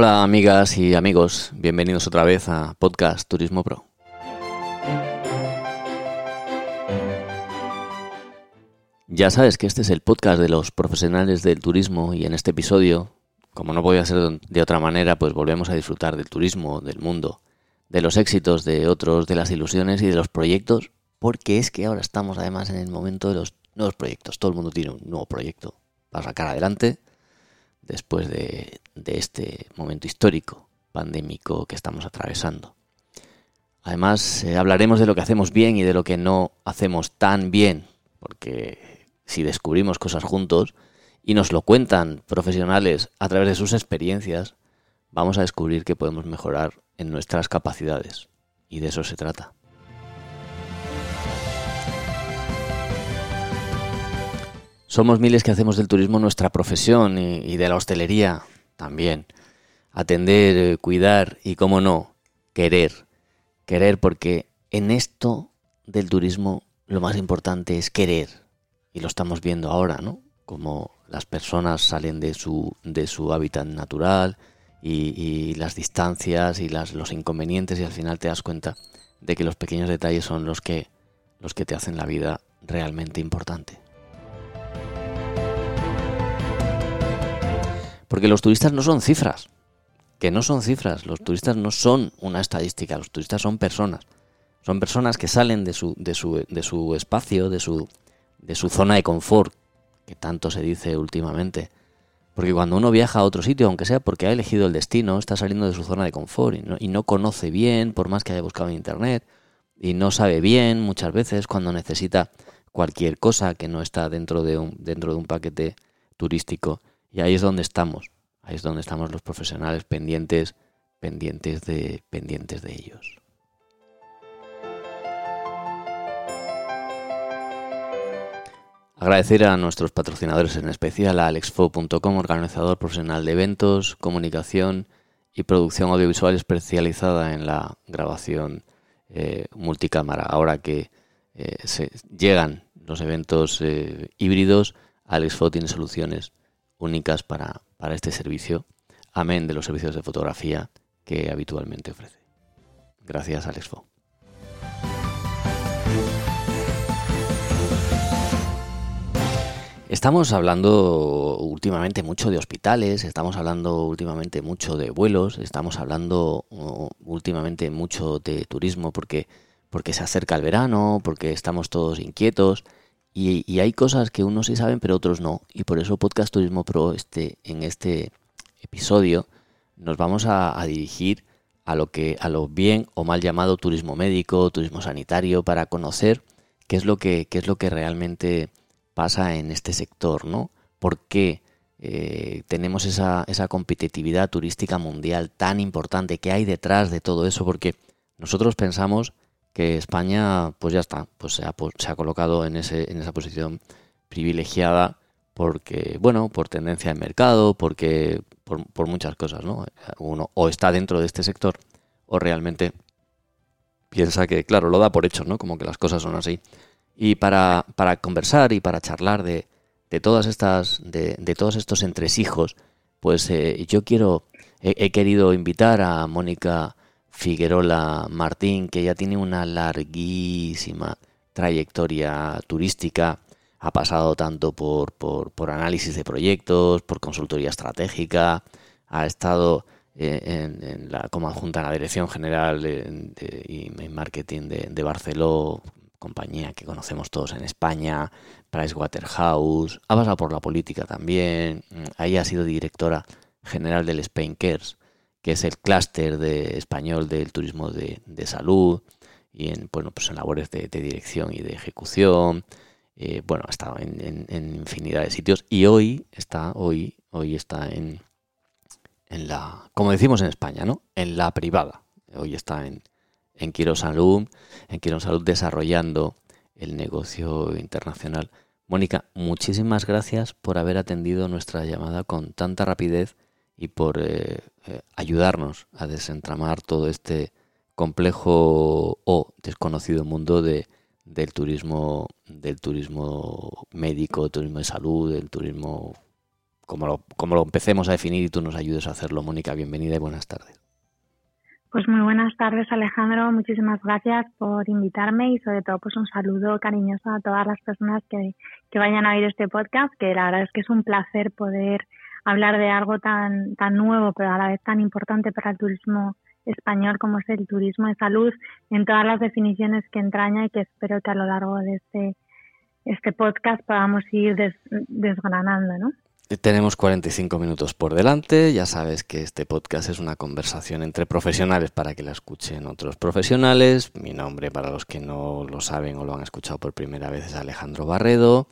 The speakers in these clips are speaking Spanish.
Hola amigas y amigos, bienvenidos otra vez a Podcast Turismo Pro. Ya sabes que este es el podcast de los profesionales del turismo y en este episodio, como no podía ser de otra manera, pues volvemos a disfrutar del turismo, del mundo, de los éxitos de otros, de las ilusiones y de los proyectos, porque es que ahora estamos además en el momento de los nuevos proyectos. Todo el mundo tiene un nuevo proyecto para sacar adelante después de, este momento histórico, pandémico que estamos atravesando. Además, eh, hablaremos de lo que hacemos bien y de lo que no hacemos tan bien, porque si descubrimos cosas juntos y nos lo cuentan profesionales a través de sus experiencias, vamos a descubrir que podemos mejorar en nuestras capacidades. Y de eso se trata. Somos miles que hacemos del turismo nuestra profesión y, de la hostelería también. Atender, eh, cuidar y, cómo no, querer. Querer porque en esto del turismo lo más importante es querer. Y lo estamos viendo ahora, ¿no? Como las personas salen de su, de su hábitat natural y, las distancias y las, los inconvenientes y al final te das cuenta de que los pequeños detalles son los que, los que te hacen la vida realmente importante. Porque los turistas no son cifras, que no son cifras, los turistas no son una estadística, los turistas son personas. Son personas que salen de su, de su, de su espacio, de su, de su zona de confort, que tanto se dice últimamente. Porque cuando uno viaja a otro sitio, aunque sea porque ha elegido el destino, está saliendo de su zona de confort y no, y no conoce bien, por más que haya buscado en internet, y no sabe bien muchas veces cuando necesita cualquier cosa que no está dentro de un, dentro de un paquete turístico y ahí es donde estamos, ahí es donde estamos los profesionales pendientes, pendientes de, pendientes de ellos. Agradecer a nuestros patrocinadores en especial a alexfo.com, organizador profesional de eventos, comunicación y producción audiovisual especializada en la grabación eh, multicámara. Ahora que eh, se llegan los eventos eh, híbridos, Alexfo tiene soluciones únicas para, este servicio, amén de los servicios de fotografía que habitualmente ofrece. Gracias, Alexfo. Estamos hablando últimamente mucho de hospitales, estamos hablando últimamente mucho de vuelos, estamos hablando uh, últimamente mucho de turismo porque, porque se acerca el verano, porque estamos todos inquietos y, hay cosas que unos sí saben, pero otros no. Y por eso Podcast Turismo Pro, este, en este episodio, nos vamos a, dirigir a lo que, a lo bien o mal llamado turismo médico, turismo sanitario, para conocer qué es lo que, qué es lo que realmente pasa en este sector, ¿no? ¿Por qué eh, tenemos esa, esa competitividad turística mundial tan importante? ¿Qué hay detrás de todo eso? Porque nosotros pensamos que España, pues ya está, pues se ha, colocado en, esa posición privilegiada porque, bueno, por tendencia de mercado, porque por, muchas cosas, ¿no? Uno o está dentro de este sector o realmente piensa que, claro, lo da por hecho, ¿no? Como que las cosas son así. Y para, conversar y para charlar de, todas estas, de, de, todos estos entresijos, pues eh, yo quiero, he, querido invitar a Mónica Figuerola Martín, que ya tiene una larguísima trayectoria turística, ha pasado tanto por, por, análisis de proyectos, por consultoría estratégica, ha estado eh, en, la, como adjunta en la Dirección General de, y en Marketing de, de Barceló, compañía que conocemos todos en España, Pricewaterhouse, ha pasado por la política también, ahí ha sido directora general del Spain Cares, que es el clúster de español del turismo de, salud y en, bueno, pues en labores de, dirección y de ejecución. Eh, bueno, ha estado en, infinidad de sitios y hoy está, hoy, hoy está en, en la, como decimos en España, ¿no? En la privada. Hoy está en, en Quiro Salud, en Quiro Salud desarrollando el negocio internacional. Mónica, muchísimas gracias por haber atendido nuestra llamada con tanta rapidez y por eh, eh, ayudarnos a desentramar todo este complejo o desconocido mundo de, del turismo del turismo médico, turismo de salud, del turismo como lo, como lo empecemos a definir y tú nos ayudes a hacerlo. Mónica, bienvenida y buenas tardes. Pues muy buenas tardes Alejandro, muchísimas gracias por invitarme y sobre todo pues un saludo cariñoso a todas las personas que, que vayan a oír este podcast, que la verdad es que es un placer poder hablar de algo tan, tan nuevo pero a la vez tan importante para el turismo español como es el turismo de salud en todas las definiciones que entraña y que espero que a lo largo de este, este podcast podamos ir desgranando, ¿no? Tenemos 45 minutos por delante. Ya sabes que este podcast es una conversación entre profesionales para que la escuchen otros profesionales. Mi nombre, para los que no lo saben o lo han escuchado por primera vez, es Alejandro Barredo.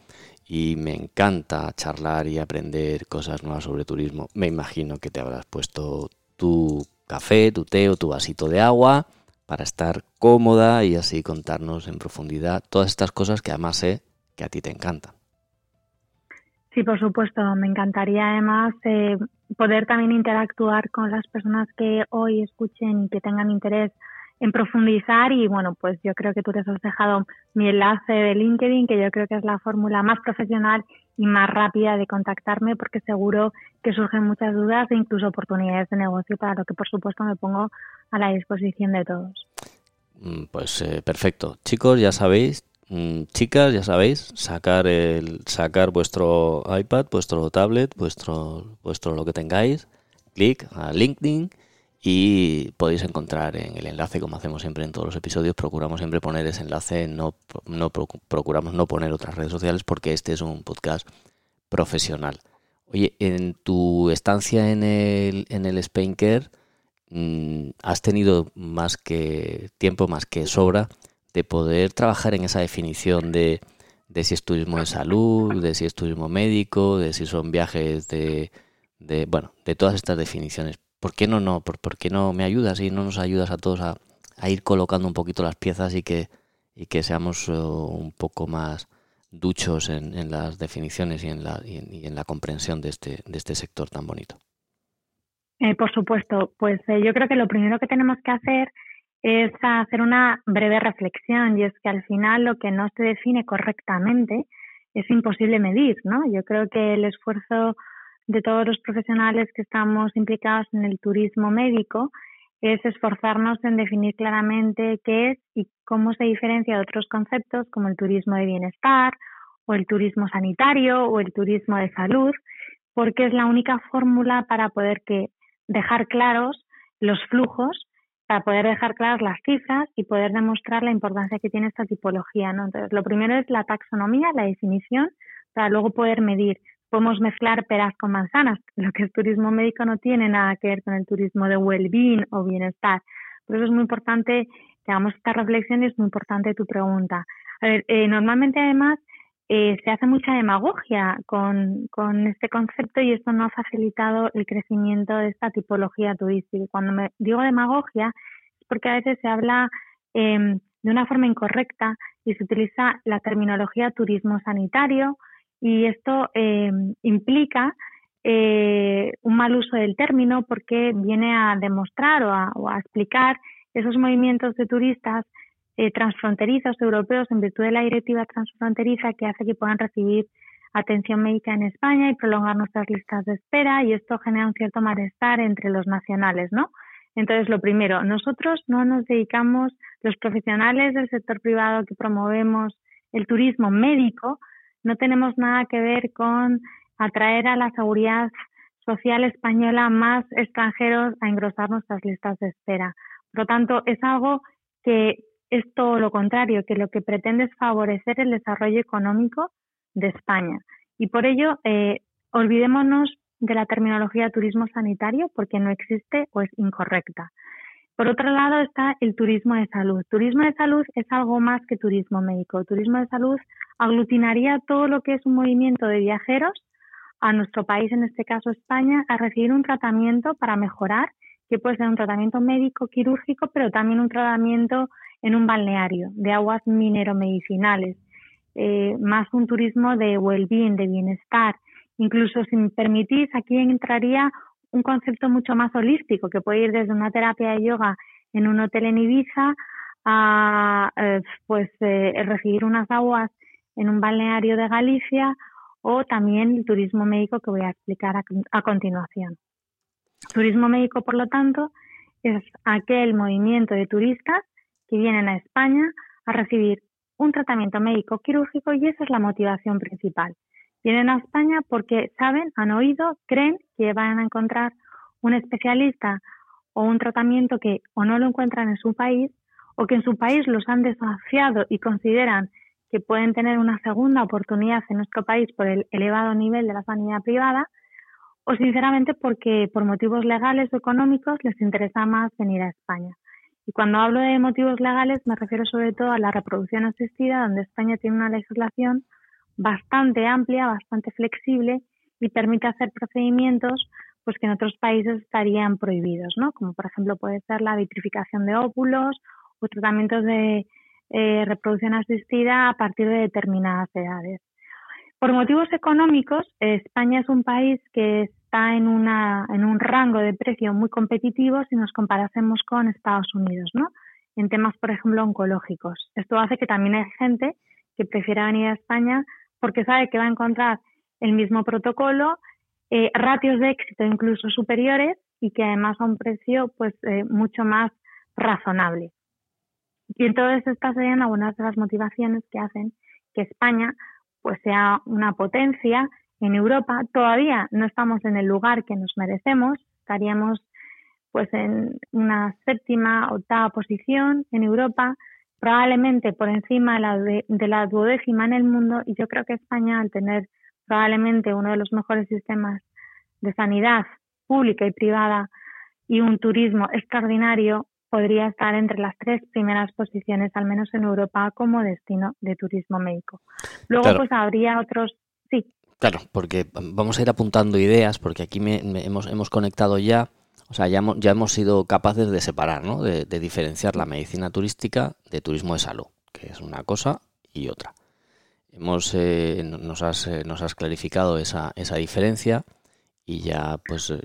Y me encanta charlar y aprender cosas nuevas sobre turismo. Me imagino que te habrás puesto tu café, tu té o tu vasito de agua para estar cómoda y así contarnos en profundidad todas estas cosas que además sé que a ti te encantan. Sí, por supuesto. Me encantaría además eh, poder también interactuar con las personas que hoy escuchen y que tengan interés en profundizar y bueno, pues yo creo que tú les has dejado mi enlace de LinkedIn, que yo creo que es la fórmula más profesional y más rápida de contactarme porque seguro que surgen muchas dudas e incluso oportunidades de negocio para lo que por supuesto me pongo a la disposición de todos. Mm, pues eh, perfecto. Chicos, ya sabéis, Mm, chicas, ya sabéis, sacar el sacar vuestro iPad, vuestro tablet, vuestro vuestro lo que tengáis, clic a LinkedIn y podéis encontrar en el enlace como hacemos siempre en todos los episodios, procuramos siempre poner ese enlace, no no procuramos no poner otras redes sociales porque este es un podcast profesional. Oye, en tu estancia en el en el Spain Care mm, has tenido más que tiempo, más que sobra de poder trabajar en esa definición de, de si es turismo de salud, de si es turismo médico, de si son viajes de, de bueno, de todas estas definiciones. ¿Por qué no, no? ¿Por, qué no me ayudas y no nos ayudas a todos a, ir colocando un poquito las piezas y que, y que seamos uh, un poco más duchos en, en, las definiciones y en la, y en, la comprensión de este, de este sector tan bonito? Eh, por supuesto, pues eh, yo creo que lo primero que tenemos que hacer es hacer una breve reflexión y es que al final lo que no se define correctamente es imposible medir, ¿no? Yo creo que el esfuerzo de todos los profesionales que estamos implicados en el turismo médico es esforzarnos en definir claramente qué es y cómo se diferencia de otros conceptos como el turismo de bienestar o el turismo sanitario o el turismo de salud, porque es la única fórmula para poder que dejar claros los flujos para poder dejar claras las cifras y poder demostrar la importancia que tiene esta tipología. ¿no? Entonces, lo primero es la taxonomía, la definición, para luego poder medir. Podemos mezclar peras con manzanas. Lo que es turismo médico no tiene nada que ver con el turismo de well-being o bienestar. Por eso es muy importante que hagamos esta reflexión y es muy importante tu pregunta. A ver, eh, normalmente además eh, se hace mucha demagogia con, con, este concepto y esto no ha facilitado el crecimiento de esta tipología turística. Cuando me digo demagogia es porque a veces se habla em, de una forma incorrecta y se utiliza la terminología turismo sanitario y esto em, implica eh, un mal uso del término porque viene a demostrar o a, o a explicar esos movimientos de turistas eh, transfronterizos europeos en virtud de la directiva transfronteriza que hace que puedan recibir atención médica en España y prolongar nuestras listas de espera y esto genera un cierto malestar entre los nacionales, ¿no? Entonces, lo primero, nosotros no nos dedicamos, los profesionales del sector privado que promovemos el turismo médico, no tenemos nada que ver con atraer a la seguridad social española más extranjeros a engrosar nuestras listas de espera. Por lo tanto, es algo que es todo lo contrario, que lo que pretende es favorecer el desarrollo económico de España. Y por ello, eh, olvidémonos de la terminología turismo sanitario porque no existe o es incorrecta. Por otro lado está el turismo de salud. Turismo de salud es algo más que turismo médico. turismo de salud aglutinaría todo lo que es un movimiento de viajeros a nuestro país, en este caso España, a recibir un tratamiento para mejorar, que puede ser un tratamiento médico, quirúrgico, pero también un tratamiento en un balneario de aguas mineromedicinales, eh, más un turismo de well-being, de bienestar. Incluso, si me permitís, aquí entraría un concepto mucho más holístico, que puede ir desde una terapia de yoga en un hotel en Ibiza a eh, pues eh, recibir unas aguas en un balneario de Galicia o también el turismo médico que voy a explicar a, continuación. Turismo médico, por lo tanto, es aquel movimiento de turistas que vienen a España a recibir un tratamiento médico quirúrgico y esa es la motivación principal. Vienen a España porque saben, han oído, creen que van a encontrar un especialista o un tratamiento que o no lo encuentran en su país o que en su país los han desafiado y consideran que pueden tener una segunda oportunidad en nuestro país por el elevado nivel de la sanidad privada o sinceramente porque por motivos legales o económicos les interesa más venir a España. Y cuando hablo de motivos legales me refiero sobre todo a la reproducción asistida, donde España tiene una legislación bastante amplia, bastante flexible y permite hacer procedimientos pues que en otros países estarían prohibidos, ¿no? Como por ejemplo puede ser la vitrificación de óvulos o tratamientos de eh, reproducción asistida a partir de determinadas edades. Por motivos económicos, España es un país que está en, una, en un rango de precio muy competitivo si nos comparásemos con Estados Unidos, ¿no? En temas, por ejemplo, oncológicos. Esto hace que también hay gente que prefiera venir a España porque sabe que va a encontrar el mismo protocolo, eh, ratios de éxito incluso superiores y que además a un precio pues eh, mucho más razonable. Y entonces estas serían algunas de las motivaciones que hacen que España pues sea una potencia en Europa. Todavía no estamos en el lugar que nos merecemos, estaríamos pues en una séptima, octava posición en Europa, probablemente por encima de la, de la duodécima en el mundo y yo creo que España al tener probablemente uno de los mejores sistemas de sanidad pública y privada y un turismo extraordinario, podría estar entre las tres primeras posiciones, al menos en Europa, como destino de turismo médico. Luego, pues habría otros. Sí. Claro, porque vamos a ir apuntando ideas, porque aquí me, hemos, hemos conectado ya, o sea, ya hemos, ya hemos sido capaces de separar, ¿no? de, diferenciar la medicina turística de turismo de salud, que es una cosa y otra. Hemos, eh, nos, has, eh, nos has clarificado esa, esa diferencia y ya pues eh,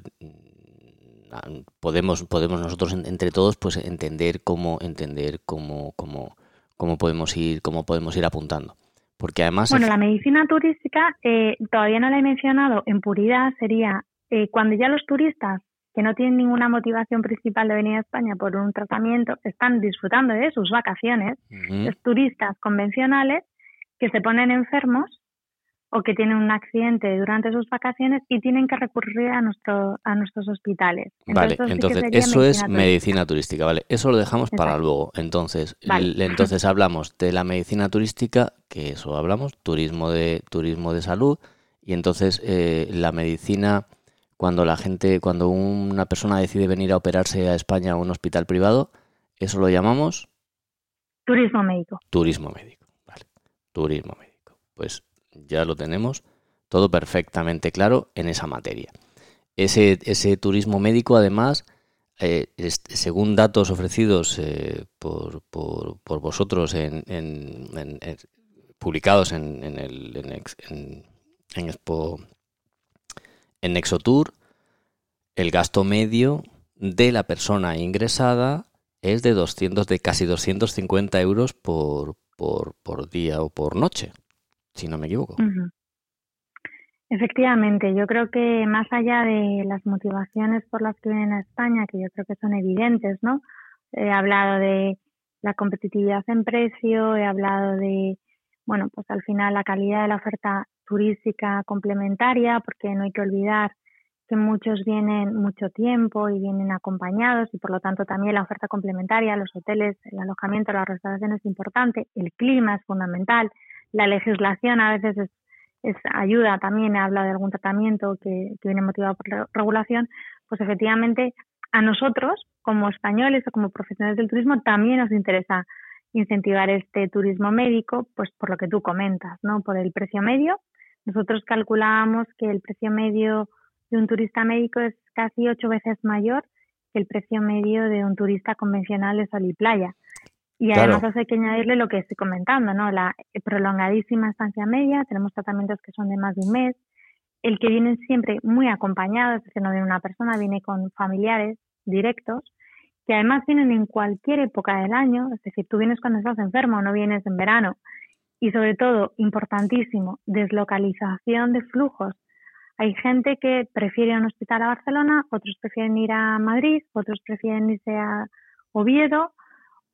podemos podemos nosotros entre todos pues entender cómo entender cómo cómo, cómo podemos ir cómo podemos ir apuntando porque además bueno la medicina turística eh, todavía no la he mencionado en puridad sería cuando ya los turistas que no tienen ninguna motivación principal de venir a España por un tratamiento están disfrutando de sus vacaciones los turistas convencionales que se ponen enfermos o que tienen un accidente durante sus vacaciones y tienen que recurrir a, nuestro, a nuestros hospitales. vale, entonces eso es medicina turística, vale, eso lo dejamos para luego. Entonces, entonces hablamos de la medicina turística, que eso hablamos, turismo de turismo de salud y entonces eh, la medicina cuando la gente, cuando una persona decide venir a operarse a España a un hospital privado, eso lo llamamos turismo médico. Turismo médico, vale, turismo médico. Pues ya lo tenemos todo perfectamente claro en esa materia. Ese, ese turismo médico, además, eh, según datos ofrecidos eh, por, por, vosotros en, publicados en, el en, en, Expo en Exotour, el gasto medio de la persona ingresada es de 200 de casi 250 euros por, por día o por noche si no me equivoco. Efectivamente, yo creo que más allá de las motivaciones por las que vienen a España, que yo creo que son evidentes, ¿no? He hablado de la competitividad en precio, he hablado de, bueno, pues al final la calidad de la oferta turística complementaria, porque no hay que olvidar que muchos vienen mucho tiempo y vienen acompañados y por lo tanto también la oferta complementaria, los hoteles, el alojamiento, la restauración es importante, el clima es fundamental, la legislación a veces es, ayuda también, habla de algún tratamiento que, viene motivado por regulación, pues efectivamente a nosotros, como españoles o como profesionales del turismo, también nos interesa incentivar este turismo médico, pues por lo que tú comentas, ¿no? Por el precio medio. Nosotros calculábamos que el precio medio de un turista médico es casi ocho veces mayor que el precio medio de un turista convencional de sol y playa. Y además hay que añadirle lo que estoy comentando, ¿no? La prolongadísima estancia media, tenemos tratamientos que son de más de un mes, el que vienen siempre muy acompañados, es decir, no viene una persona, viene con familiares directos, que además vienen en cualquier época del año, es decir, tú vienes cuando estás enfermo, no vienes en verano. Y sobre todo, importantísimo, deslocalización de flujos. Hay gente que prefiere un hospital a Barcelona, otros prefieren ir a Madrid, otros prefieren irse a Oviedo,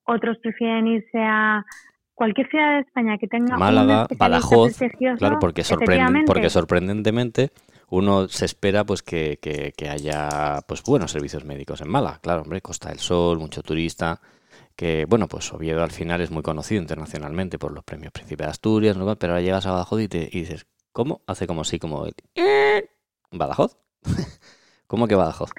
otros prefieren irse a cualquier ciudad de España que tenga Málaga, Badajoz, claro, porque, porque sorprendentemente uno se espera pues que, que, haya pues buenos servicios médicos en Málaga, claro, hombre, Costa del Sol, mucho turista, que bueno, pues Oviedo al final es muy conocido internacionalmente por los premios Príncipe de Asturias, ¿no? pero ahora llegas a Badajoz y, te, y dices, ¿cómo? Hace como sí, como ¿Badajoz? ¿Cómo que Badajoz?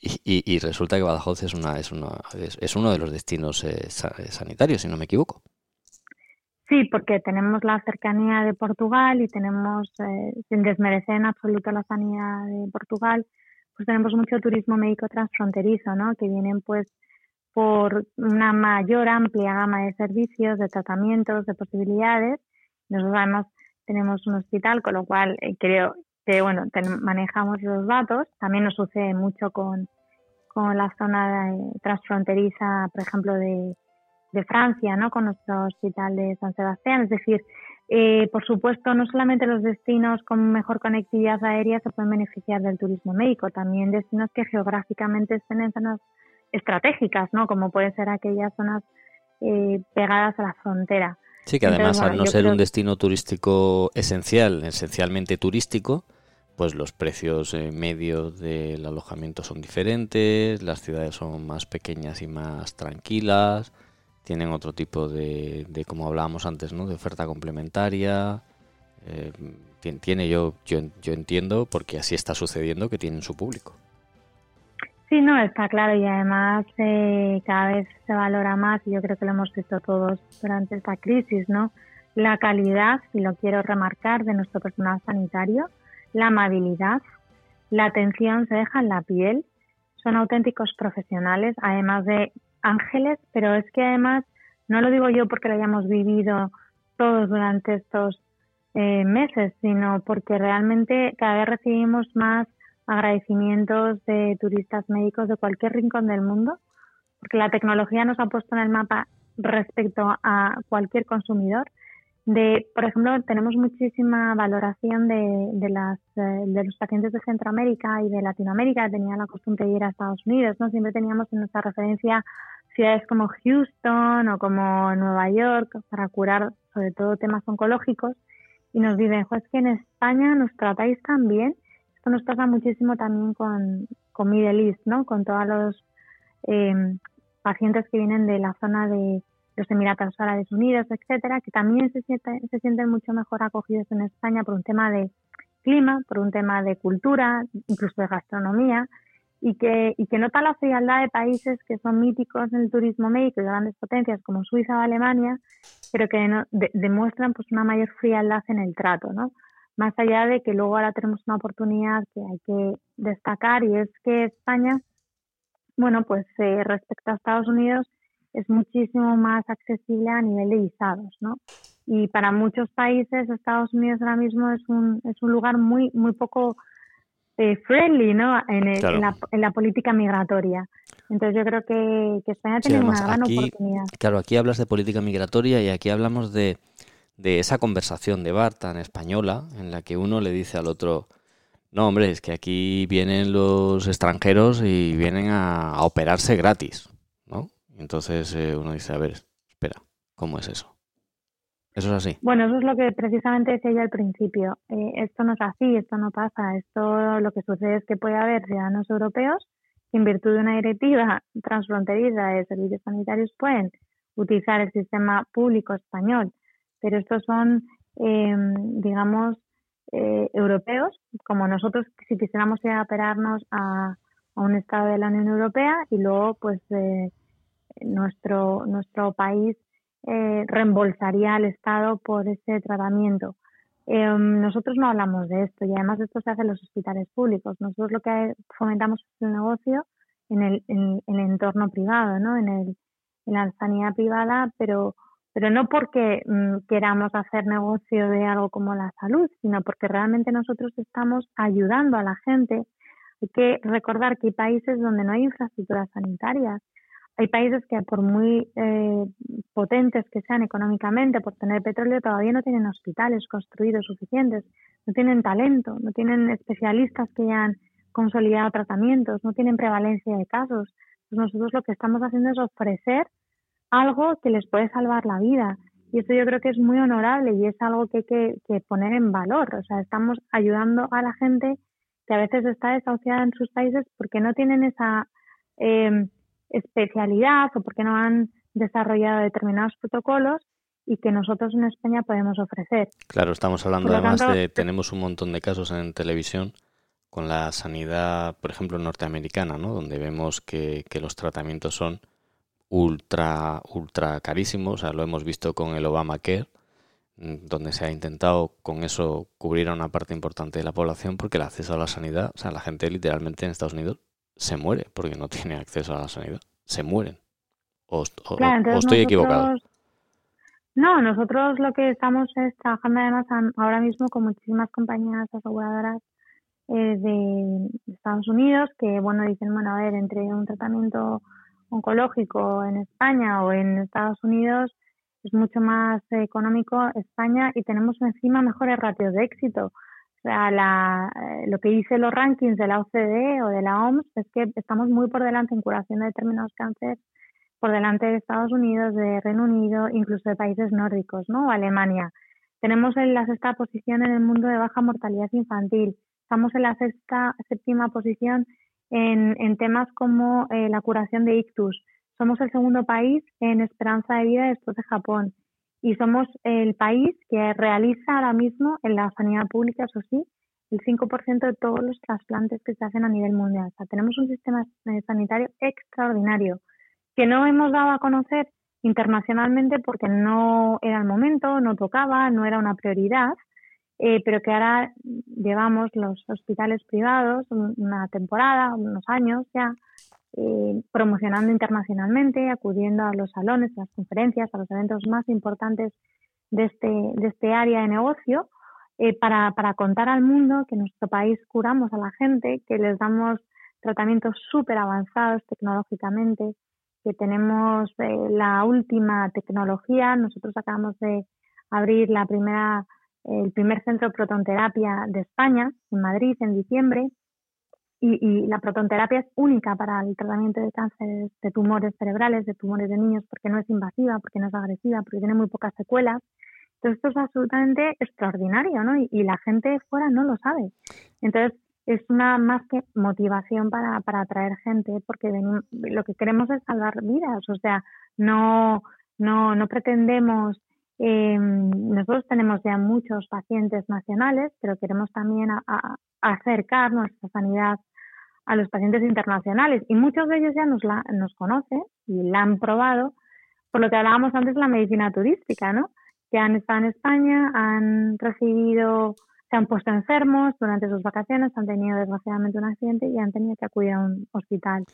Y, y, resulta que Badajoz es, una, es, una, es, uno de los destinos eh, sanitarios, si no me equivoco. Sí, porque tenemos la cercanía de Portugal y tenemos, eh, sin desmerecer en absoluto la sanidad de Portugal, pues tenemos mucho turismo médico transfronterizo, ¿no? Que vienen pues por una mayor amplia gama de servicios, de tratamientos, de posibilidades. Nosotros además tenemos un hospital, con lo cual eh, creo que bueno, manejamos los datos. También nos sucede mucho con, con la zona transfronteriza, por ejemplo, de, de Francia, ¿no? Con nuestro hospital de San Sebastián. Es decir, eh, por supuesto, no solamente los destinos con mejor conectividad aérea se pueden beneficiar del turismo médico, también destinos que geográficamente estén en zonas estratégicas, ¿no? Como puede ser aquellas zonas eh, pegadas a la frontera. Sí, que además al no ser un destino turístico esencial, esencialmente turístico, pues los precios eh, medios del alojamiento son diferentes, las ciudades son más pequeñas y más tranquilas, tienen otro tipo de, de como hablábamos antes, ¿no? De oferta complementaria. Eh, tiene yo, yo, yo entiendo, porque así está sucediendo, que tienen su público. Sí, no, está claro y además eh, cada vez se valora más y yo creo que lo hemos visto todos durante esta crisis, ¿no? La calidad, y lo quiero remarcar, de nuestro personal sanitario, la amabilidad, la atención se deja en la piel, son auténticos profesionales, además de ángeles, pero es que además, no lo digo yo porque lo hayamos vivido todos durante estos eh, meses, sino porque realmente cada vez recibimos más agradecimientos de turistas médicos de cualquier rincón del mundo, porque la tecnología nos ha puesto en el mapa respecto a cualquier consumidor. De, por ejemplo, tenemos muchísima valoración de, de, las, eh, de los pacientes de Centroamérica y de Latinoamérica. Tenía la costumbre de ir a Estados Unidos, ¿no? Siempre teníamos en nuestra referencia ciudades como Houston o como Nueva York para curar sobre todo temas oncológicos y nos dicen, es que en España nos tratáis tan bien. Esto nos pasa muchísimo también con, con Middle East, ¿no? Con todos los eh, pacientes que vienen de la zona de los Emiratos Árabes Unidos, etcétera, que también se sienten, se sienten mucho mejor acogidos en España por un tema de clima, por un tema de cultura, incluso de gastronomía, y que, y que nota la frialdad de países que son míticos en el turismo médico y grandes potencias como Suiza o Alemania, pero que demuestran pues una mayor frialdad en el trato, ¿no? Más allá de que luego ahora tenemos una oportunidad que hay que destacar y es que España, bueno, pues eh, respecto a Estados Unidos es muchísimo más accesible a nivel de visados, ¿no? Y para muchos países Estados Unidos ahora mismo es un, es un lugar muy, muy poco eh, friendly ¿no? En, la, política migratoria. Entonces yo creo que, España tiene una gran oportunidad. Claro, aquí hablas de política migratoria y aquí hablamos de, de esa conversación de Barta en española en la que uno le dice al otro, no hombre, es que aquí vienen los extranjeros y vienen a, operarse gratis, ¿no? Entonces eh, uno dice, a ver, espera, ¿cómo es eso? Eso es así. Bueno, eso es lo que precisamente decía yo al principio. Eh, esto no es así, esto no pasa. Esto lo que sucede es que puede haber ciudadanos europeos que en virtud de una directiva transfronteriza de servicios sanitarios pueden utilizar el sistema público español, pero estos son, eh, digamos, eh, europeos, como nosotros si quisiéramos operarnos a, a, un estado de la Unión Europea y luego, pues, nuestro nuestro país eh, reembolsaría al Estado por ese tratamiento. Em, nosotros no hablamos de esto y además esto se hace en los hospitales públicos. Nosotros lo que fomentamos es el negocio en el, en, el entorno privado, ¿no? En, el, en la sanidad privada, pero, pero no porque mm, queramos hacer negocio de algo como la salud, sino porque realmente nosotros estamos ayudando a la gente. Hay que recordar que hay países donde no hay infraestructuras sanitarias hay países que por muy eh, potentes que sean económicamente, por tener petróleo, todavía no tienen hospitales construidos suficientes, no tienen talento, no tienen especialistas que hayan consolidado tratamientos, no tienen prevalencia de casos. Pues nosotros lo que estamos haciendo es ofrecer algo que les puede salvar la vida. Y esto yo creo que es muy honorable y es algo que hay que, poner en valor. O sea, estamos ayudando a la gente que a veces está desahuciada en sus países porque no tienen esa eh, especialidad o porque no han desarrollado determinados protocolos y que nosotros en España podemos ofrecer. Claro, estamos hablando además de, tenemos un montón de casos en televisión con la sanidad, por ejemplo, norteamericana, ¿no? donde vemos que, que los tratamientos son ultra, ultra carísimos, o sea, lo hemos visto con el Obamacare, mm, donde se ha intentado con eso cubrir a una parte importante de la población porque el acceso a la sanidad, o sea, la gente literalmente en Estados Unidos se muere porque no tiene acceso a la sanidad. Se mueren. O, estoy equivocado. No, nosotros lo que estamos es trabajando además ahora mismo con muchísimas compañías aseguradoras eh, de Estados Unidos que, bueno, dicen, bueno, a ver, entre un tratamiento oncológico en España o en Estados Unidos es mucho más económico España y tenemos encima mejores ratios de éxito. O sea, la, eh, lo que dice los rankings de la OCDE o de la OMS es que estamos muy por delante en curación de determinados cánceres, por delante de Estados Unidos, de Reino Unido, incluso de países nórdicos, ¿no? Alemania. Tenemos en la sexta posición en el mundo de baja mortalidad infantil. Estamos en la sexta, séptima posición en, en temas como eh, la curación de ictus. Somos el segundo país en esperanza de vida después de Japón y somos el país que realiza ahora mismo en la sanidad pública, eso sí, el 5% de todos los trasplantes que se hacen a nivel mundial. O sea, tenemos un sistema sanitario extraordinario que no hemos dado a conocer internacionalmente porque no era el momento, no tocaba, no era una prioridad, eh, pero que ahora llevamos los hospitales privados una temporada, unos años ya, eh, promocionando internacionalmente, acudiendo a los salones, a las conferencias, a los eventos más importantes de este, de este área de negocio, eh, para, para contar al mundo que en nuestro país curamos a la gente, que les damos tratamientos súper avanzados tecnológicamente, que tenemos eh, la última tecnología. Nosotros acabamos de abrir la primera, el primer centro de protonterapia de España, en Madrid, en diciembre, y, la protonterapia es única para el tratamiento de cánceres de tumores cerebrales, de tumores de niños, porque no es invasiva, porque no es agresiva, porque tiene muy pocas secuelas. Entonces esto es absolutamente extraordinario, ¿no? Y, la gente fuera no lo sabe. Entonces es una más que motivación para, para atraer gente, porque lo que queremos es salvar vidas, o sea, no, no, no pretendemos eh, nosotros tenemos ya muchos pacientes nacionales, pero queremos también acercar nuestra sanidad a los pacientes internacionales y muchos de ellos ya nos, la, nos conocen y la han probado, por lo que hablábamos antes de la medicina turística, ¿no? Que han estado en España, han recibido, se han puesto enfermos durante sus vacaciones, han tenido desgraciadamente un accidente y han tenido que acudir a un hospital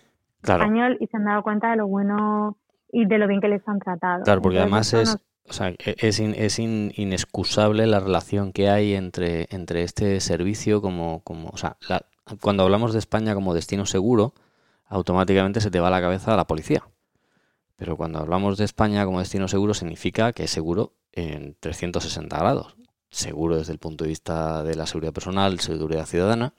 español y se han dado cuenta de lo bueno y de lo bien que les han tratado. Claro, porque además es, o sea, e, es, es inexcusable la relación que hay entre, este servicio como, como o sea, la, cuando hablamos de España como destino seguro, automáticamente se te va a la cabeza a la policía. Pero cuando hablamos de España como destino seguro, significa que es seguro en 360 grados. Seguro desde el punto de vista de la seguridad personal, seguridad ciudadana,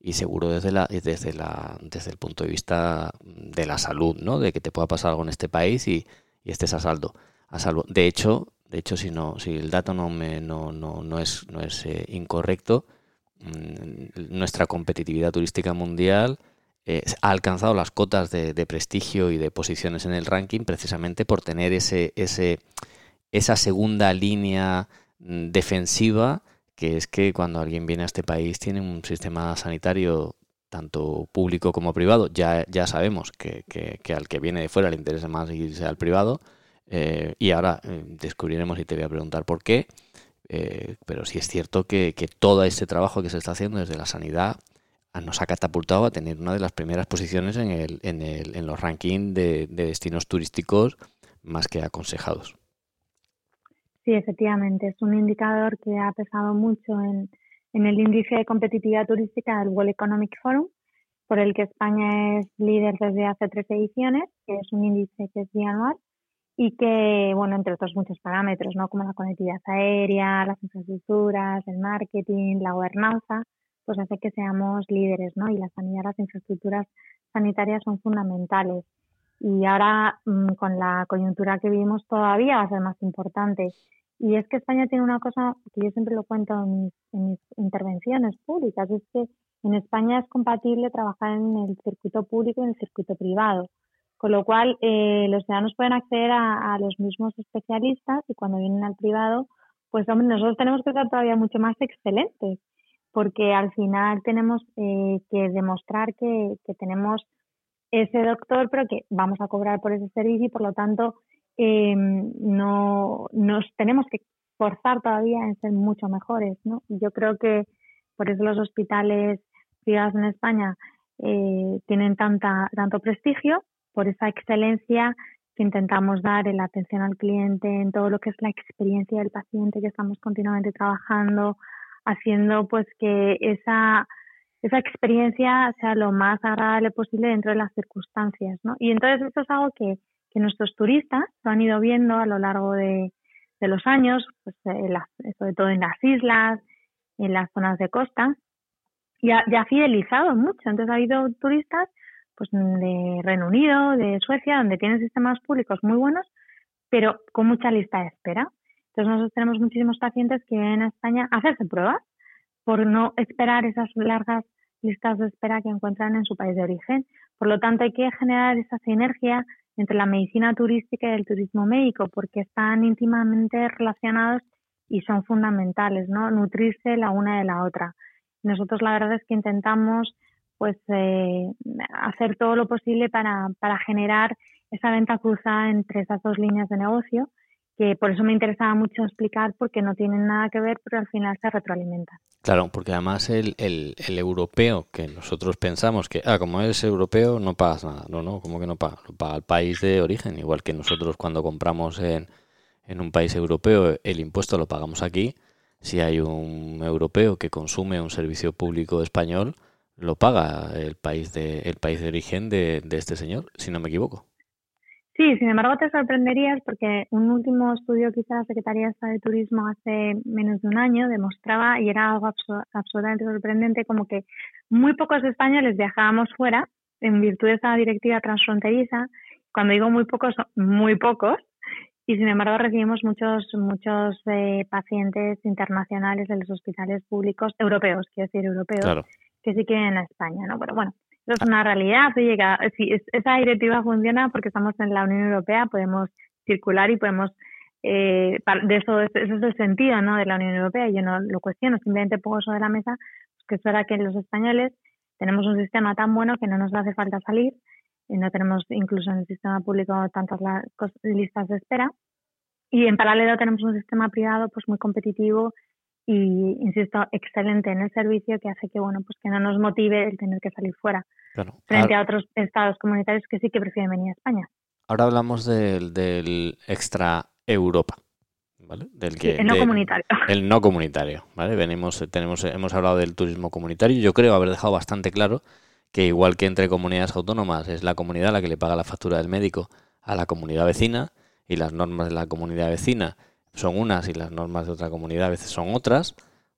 y seguro desde, la, desde, la, desde el punto de vista de la salud, ¿no? De que te pueda pasar algo en este país y, estés a saldo. De hecho, de hecho, si no, si el dato no me no, no, no es, no es eh, incorrecto, Mm, nuestra competitividad turística mundial eh, ha alcanzado las cotas de, prestigio y de posiciones en el ranking precisamente por tener ese, ese, esa segunda línea mm, defensiva que es que cuando alguien viene a este país tiene un sistema sanitario tanto público como privado. Ya, ya sabemos que, que, al que viene de fuera le interesa más irse al privado. Eh, y ahora eh, descubriremos y te voy a preguntar por qué. Eh, pero sí es cierto que, todo este trabajo que se está haciendo desde la sanidad nos ha catapultado a tener una de las primeras posiciones en, el, en, el, en los rankings de, destinos turísticos más que aconsejados. Sí, efectivamente, es un indicador que ha pesado mucho en, en el índice de competitividad turística del World Economic Forum por el que España es líder desde hace tres ediciones, que es un índice que es bianual y que, bueno, entre otros muchos parámetros, ¿no? Como la conectividad aérea, las infraestructuras, el marketing, la gobernanza, pues hace que seamos líderes, ¿no? Y la sanidad, las infraestructuras sanitarias son fundamentales. Y ahora, mm, con la coyuntura que vivimos, todavía va a ser más importante. Y es que España tiene una cosa que yo siempre lo cuento en mis, en mis intervenciones públicas, es que en España es compatible trabajar en el circuito público y en el circuito privado, con lo cual eh, los ciudadanos pueden acceder a, los mismos especialistas y cuando vienen al privado, pues hombre, nosotros tenemos que ser todavía mucho más excelentes, porque al final tenemos eh, que demostrar que, tenemos ese doctor, pero que vamos a cobrar por ese servicio y por lo tanto eh, no nos tenemos que forzar todavía en ser mucho mejores, ¿no? Yo creo que por eso los hospitales privados en España eh, tienen tanta, tanto prestigio, por esa excelencia que intentamos dar en la atención al cliente, en todo lo que es la experiencia del paciente, que estamos continuamente trabajando, haciendo pues que esa, esa experiencia sea lo más agradable posible dentro de las circunstancias. ¿no? Y entonces eso es algo que, que nuestros turistas lo han ido viendo a lo largo de, de los años, pues, sobre todo en las islas, en las zonas de costa y ha, ya ha fidelizado mucho. Entonces ha habido turistas pues de Reino Unido, de Suecia, donde tienen sistemas públicos muy buenos, pero con mucha lista de espera. Entonces nosotros tenemos muchísimos pacientes que vienen a España a hacerse pruebas por no esperar esas largas listas de espera que encuentran en su país de origen. Por lo tanto, hay que generar esa sinergia entre la medicina turística y el turismo médico, porque están íntimamente relacionados y son fundamentales, ¿no? Nutrirse la una de la otra. Nosotros la verdad es que intentamos pues eh, hacer todo lo posible para, para generar esa venta cruzada entre esas dos líneas de negocio, que por eso me interesaba mucho explicar porque no tienen nada que ver, pero al final se retroalimentan. Claro, porque además el, el, el, europeo, que nosotros pensamos que, ah, como eres europeo, no pagas nada. No, no, como que no paga? Lo paga el país de origen, igual que nosotros cuando compramos en, en un país europeo el impuesto lo pagamos aquí, si hay un europeo que consume un servicio público español, lo paga el país de, el país de origen de, este señor, si no me equivoco. Sí, sin embargo te sorprenderías porque un último estudio que hizo la Secretaría de Turismo hace menos de un año demostraba, y era algo absolutamente sorprendente, como que muy pocos españoles viajábamos fuera en virtud de esa directiva transfronteriza. Cuando digo muy pocos, muy pocos, y sin embargo recibimos muchos muchos eh, pacientes internacionales de los hospitales públicos europeos, quiero decir europeos, que sí que en España, ¿no? Pero bueno, eso es una realidad. llega si esa directiva funciona porque estamos en la Unión Europea, podemos circular y podemos eh, de eso, ese es el sentido ¿no? de la Unión Europea. Yo no lo cuestiono, simplemente pongo sobre la mesa pues, que es verdad que los españoles tenemos un sistema tan bueno que no nos hace falta salir no tenemos incluso en el sistema público tantas listas de espera. Y en paralelo tenemos un sistema privado pues muy competitivo y, insisto, excelente en el servicio que hace que, bueno, pues que no nos motive el tener que salir fuera frente a otros estados comunitarios que sí que prefieren venir a España. Ahora hablamos del, del extra Europa. ¿Vale? Del que, el no comunitario. El no comunitario, ¿vale? Venimos, tenemos, hemos hablado del turismo comunitario. Yo creo haber dejado bastante claro que igual que entre comunidades autónomas es la comunidad la que le paga la factura del médico a la comunidad vecina y las normas de la comunidad vecina son unas y las normas de otra comunidad a veces son otras,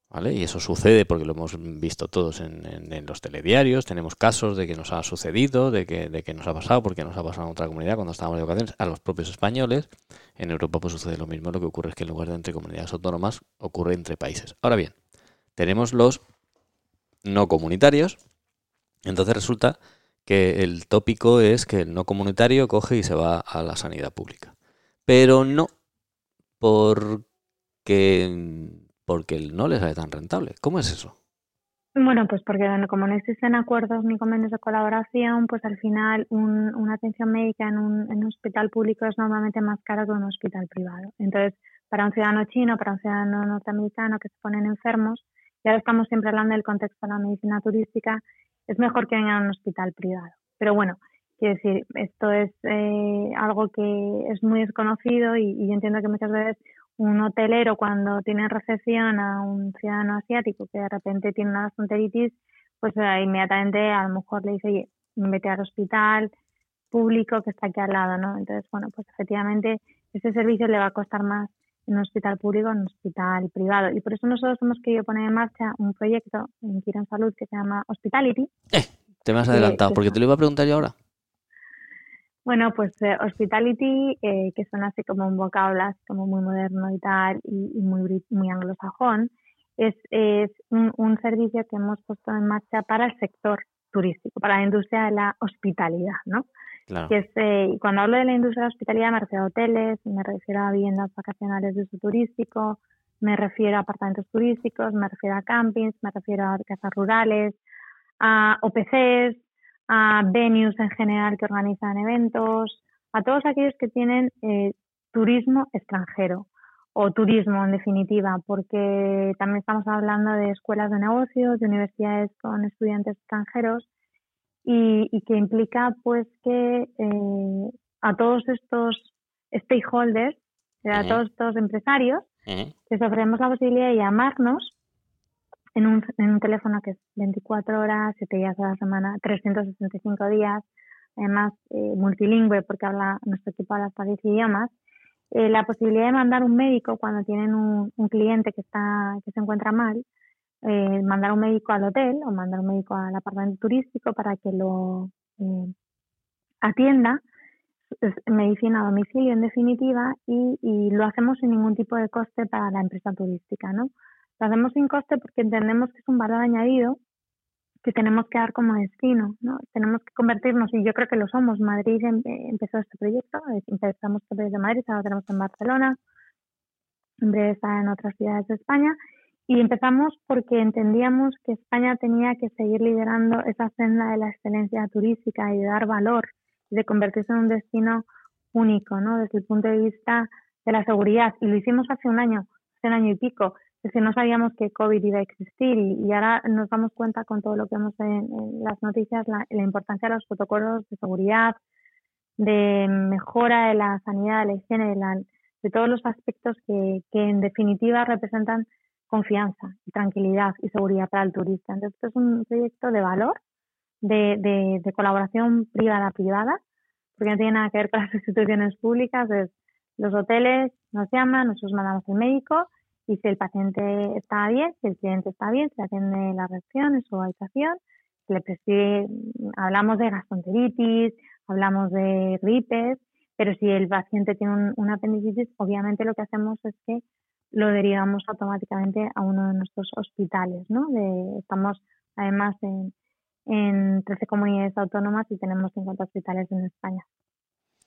¿vale? Y eso sucede porque lo hemos visto todos en, los telediarios, tenemos casos de que nos ha sucedido, de que, de que nos ha pasado, porque nos ha pasado en otra comunidad cuando estábamos de vacaciones, a los propios españoles. En Europa pues sucede lo mismo, lo que ocurre es que en lugar de entre comunidades autónomas ocurre entre países. Ahora bien, tenemos los no comunitarios, entonces resulta que el tópico es que el no comunitario coge y se va a la sanidad pública. Pero no porque, porque no les sale tan rentable. ¿Cómo es eso? Bueno, pues porque como no existen acuerdos ni convenios de colaboración, pues al final una atención médica en un, en un hospital público es normalmente más cara que un hospital privado. Entonces, para un ciudadano chino, para un ciudadano norteamericano que se ponen enfermos, y ahora estamos siempre hablando del contexto de la medicina turística, es mejor que vengan a un hospital privado. Pero bueno, quiero decir, esto es eh, algo que es muy desconocido y, yo entiendo que muchas veces un hotelero cuando tiene recepción a un ciudadano asiático que de repente tiene una gastroenteritis, pues eh, inmediatamente a lo mejor le dice, oye, vete al hospital público que está aquí al lado, ¿no? Entonces, bueno, pues efectivamente ese servicio le va a costar más en un hospital público que en un hospital privado. Y por eso nosotros hemos querido poner en marcha un proyecto en Quirón Salud que se llama Hospitality. Eh, te me has adelantado, porque te lo iba a preguntar yo ahora. Bueno, pues eh, Hospitality, eh, que suena así como un vocablo, como muy moderno y tal, y, muy, muy anglosajón, es, es un, un, servicio que hemos puesto en marcha para el sector turístico, para la industria de la hospitalidad, ¿no? Claro. Que es, eh, cuando hablo de la industria de la hospitalidad me refiero a hoteles, me refiero a viviendas vacacionales de uso turístico, me refiero a apartamentos turísticos, me refiero a campings, me refiero a casas rurales, a OPCs, a venues en general que organizan eventos, a todos aquellos que tienen eh, turismo extranjero o turismo en definitiva, porque también estamos hablando de escuelas de negocios, de universidades con estudiantes extranjeros y, que implica pues que eh, a todos estos stakeholders, a todos estos empresarios, les ofrecemos la posibilidad de llamarnos en un, en un teléfono que es 24 horas, 7 días a la semana, 365 días, además eh, multilingüe porque habla nuestro equipo habla hasta 10 idiomas, eh, la posibilidad de mandar un médico cuando tienen un, un cliente que está que se encuentra mal, eh, mandar un médico al hotel o mandar un médico al apartamento turístico para que lo atienda, medicina a domicilio en definitiva, y, y lo hacemos sin ningún tipo de coste para la empresa turística, ¿no? Lo hacemos sin coste porque entendemos que es un valor añadido que tenemos que dar como destino, ¿no? Tenemos que convertirnos, y yo creo que lo somos. Madrid em, eh, empezó este proyecto, empezamos desde Madrid, ahora tenemos en Barcelona, en breve está en otras ciudades de España, y empezamos porque entendíamos que España tenía que seguir liderando esa senda de la excelencia turística y de dar valor, de convertirse en un destino único, ¿no? Desde el punto de vista de la seguridad. Y lo hicimos hace un año, hace un año y pico es que no sabíamos que COVID iba a existir y, ahora nos damos cuenta con todo lo que vemos en, las noticias, la, importancia de los protocolos de seguridad, de mejora de la sanidad, de la higiene, de, todos los aspectos que, que, en definitiva representan confianza, tranquilidad y seguridad para el turista. Entonces, esto es un proyecto de valor, de, de, de colaboración privada-privada, porque no tiene nada que ver con las instituciones públicas, es los hoteles nos llaman, nosotros mandamos el médico y si el paciente está bien, si el cliente está bien, se atiende la reacción en su habitación, se le prescribe, hablamos de gastroenteritis, hablamos de gripes, pero si el paciente tiene un, una apendicitis, obviamente lo que hacemos es que lo derivamos automáticamente a uno de nuestros hospitales, ¿no? De, estamos además en, en 13 comunidades autónomas y tenemos 50 hospitales en España.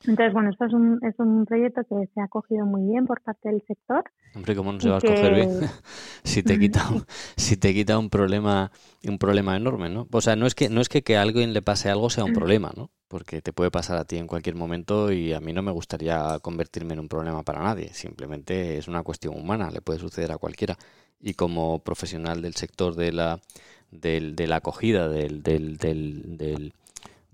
Entonces, bueno, esto es un, es un proyecto que se ha cogido muy bien por parte del sector. Hombre, ¿cómo no se va a coger bien? si te quita un, si te quita un problema un problema enorme, ¿no? O sea, no es que no es que, que a alguien le pase algo sea un problema, ¿no? Porque te puede pasar a ti en cualquier momento y a mí no me gustaría convertirme en un problema para nadie. Simplemente es una cuestión humana, le puede suceder a cualquiera. Y como profesional del sector de la del, de la acogida, del, del, del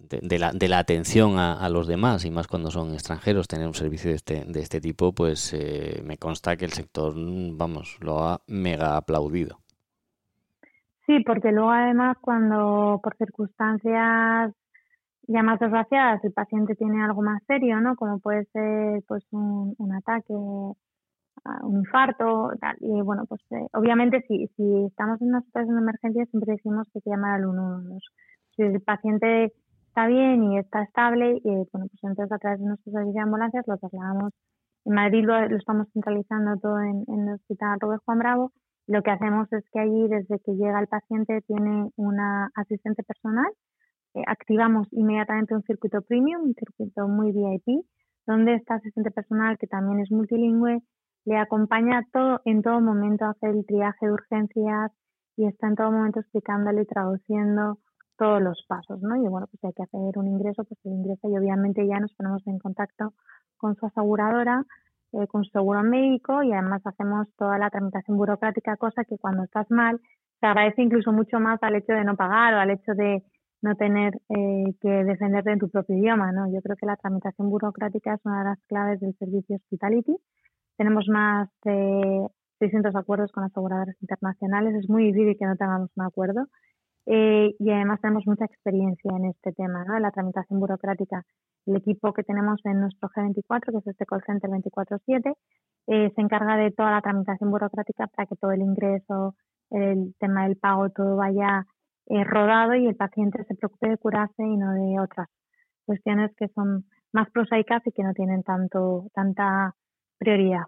de, la, de la atención a, los demás y más cuando son extranjeros, tener un servicio de este, de este tipo, pues eh, me consta que el sector, vamos, lo ha mega aplaudido. Sí, porque luego además cuando por circunstancias ya más desgraciadas el paciente tiene algo más serio, ¿no? Como puede ser pues un, ataque, un infarto, tal. y bueno, pues eh, obviamente si, si estamos en una situación de emergencia siempre decimos que hay que llamar al 112. Si el paciente está bien y está estable, y bueno, pues entonces a través de nuestros servicios de ambulancias lo trasladamos. En Madrid lo, estamos centralizando todo en, el Hospital Robert Juan Bravo. Lo que hacemos es que allí, desde que llega el paciente, tiene una asistente personal. Eh, activamos inmediatamente un circuito premium, un circuito muy VIP, donde esta asistente personal, que también es multilingüe, le acompaña todo, en todo momento a hacer el triaje de urgencias y está en todo momento explicándole y traduciendo todos los pasos, ¿no? Y bueno, pues si hay que hacer un ingreso, pues se ingresa y obviamente ya nos ponemos en contacto con su aseguradora, eh, con su seguro médico y además hacemos toda la tramitación burocrática, cosa que cuando estás mal se agradece incluso mucho más al hecho de no pagar o al hecho de no tener eh, que defenderte en tu propio idioma, ¿no? Yo creo que la tramitación burocrática es una de las claves del servicio Hospitality. Tenemos más de 600 acuerdos con aseguradoras internacionales. Es muy difícil que no tengamos un acuerdo eh, y además tenemos mucha experiencia en este tema, ¿no? En la tramitación burocrática. El equipo que tenemos en nuestro G24, que es este call center 24/7, eh, se encarga de toda la tramitación burocrática para que todo el ingreso, el tema del pago, todo vaya eh, rodado y el paciente se preocupe de curarse y no de otras cuestiones que son más prosaicas y que no tienen tanto tanta prioridad.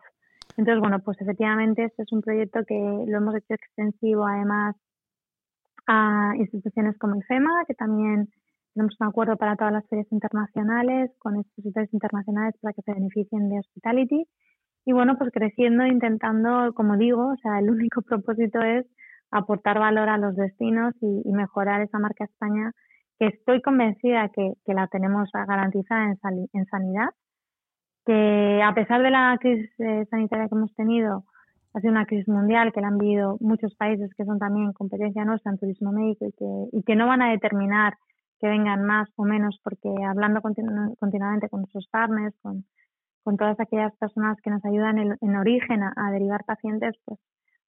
Entonces, bueno, pues efectivamente este es un proyecto que lo hemos hecho extensivo además a instituciones como IFEMA, que también tenemos un acuerdo para todas las ferias internacionales con expositores internacionales para que se beneficien de Hospitality. Y bueno, pues creciendo, intentando, como digo, o sea, el único propósito es aportar valor a los destinos y, mejorar esa marca España, que estoy convencida que, que la tenemos garantizada en, en sanidad, que a pesar de la crisis eh, sanitaria que hemos tenido, ha sido una crisis mundial que la han vivido muchos países que son también competencia nuestra en turismo médico y que, y que no van a determinar que vengan más o menos porque hablando continuamente con nuestros partners, con, con todas aquellas personas que nos ayudan en, origen a, derivar pacientes, pues,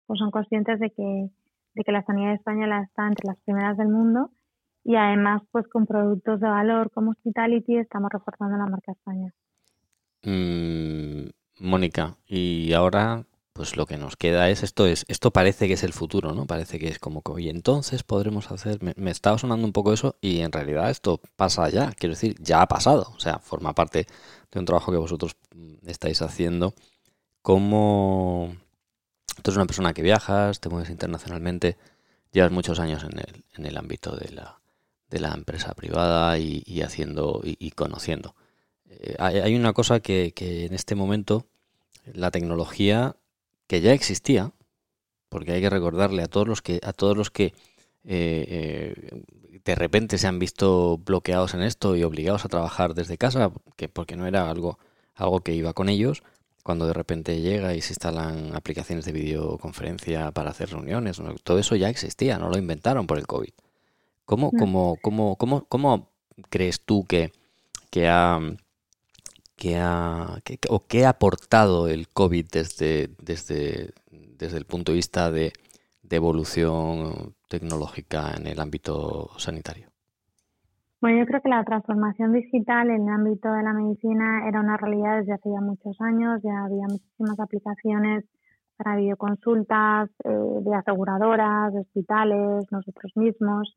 pues son conscientes de que, de que la sanidad española está entre las primeras del mundo y además pues con productos de valor como Hospitality estamos reforzando la marca España. Mm, Mónica, y ahora pues lo que nos queda es esto es esto parece que es el futuro no parece que es como que y entonces podremos hacer me, estaba sonando un poco eso y en realidad esto pasa ya quiero decir ya ha pasado o sea forma parte de un trabajo que vosotros mm, estáis haciendo. Como tú eres una persona que viajas te mueves internacionalmente llevas muchos años en el, en el ámbito de la, de la empresa privada y, haciendo y, conociendo eh, hay, una cosa que, que en este momento la tecnología que ya existía, porque hay que recordarle a todos los que, a todos los que eh, eh, de repente se han visto bloqueados en esto y obligados a trabajar desde casa, que porque no era algo, algo que iba con ellos, cuando de repente llega y se instalan aplicaciones de videoconferencia para hacer reuniones, todo eso ya existía, no lo inventaron por el COVID. ¿Cómo, cómo, cómo, cómo, cómo crees tú que, que ha que ha, o qué ha aportado el COVID desde, desde, desde el punto de vista de, evolución tecnológica en el ámbito sanitario? Bueno, yo creo que la transformación digital en el ámbito de la medicina era una realidad desde hace ya muchos años, ya había muchísimas aplicaciones para videoconsultas eh, de aseguradoras, de hospitales, nosotros mismos.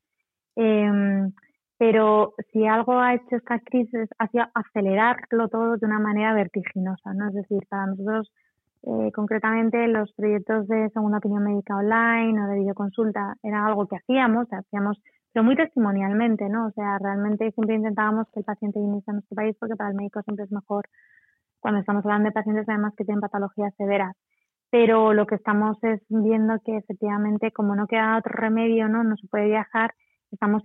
Em, pero si algo ha hecho esta crisis ha sido acelerarlo todo de una manera vertiginosa, ¿no? Es decir, para nosotros eh, concretamente los proyectos de segunda opinión médica online o de videoconsulta era algo que hacíamos, hacíamos pero muy testimonialmente, ¿no? O sea, realmente siempre intentábamos que el paciente viniese a nuestro país porque para el médico siempre es mejor cuando estamos hablando de pacientes además que tienen patologías severas. Pero lo que estamos es viendo que efectivamente como no queda otro remedio, ¿no? No se puede viajar, estamos,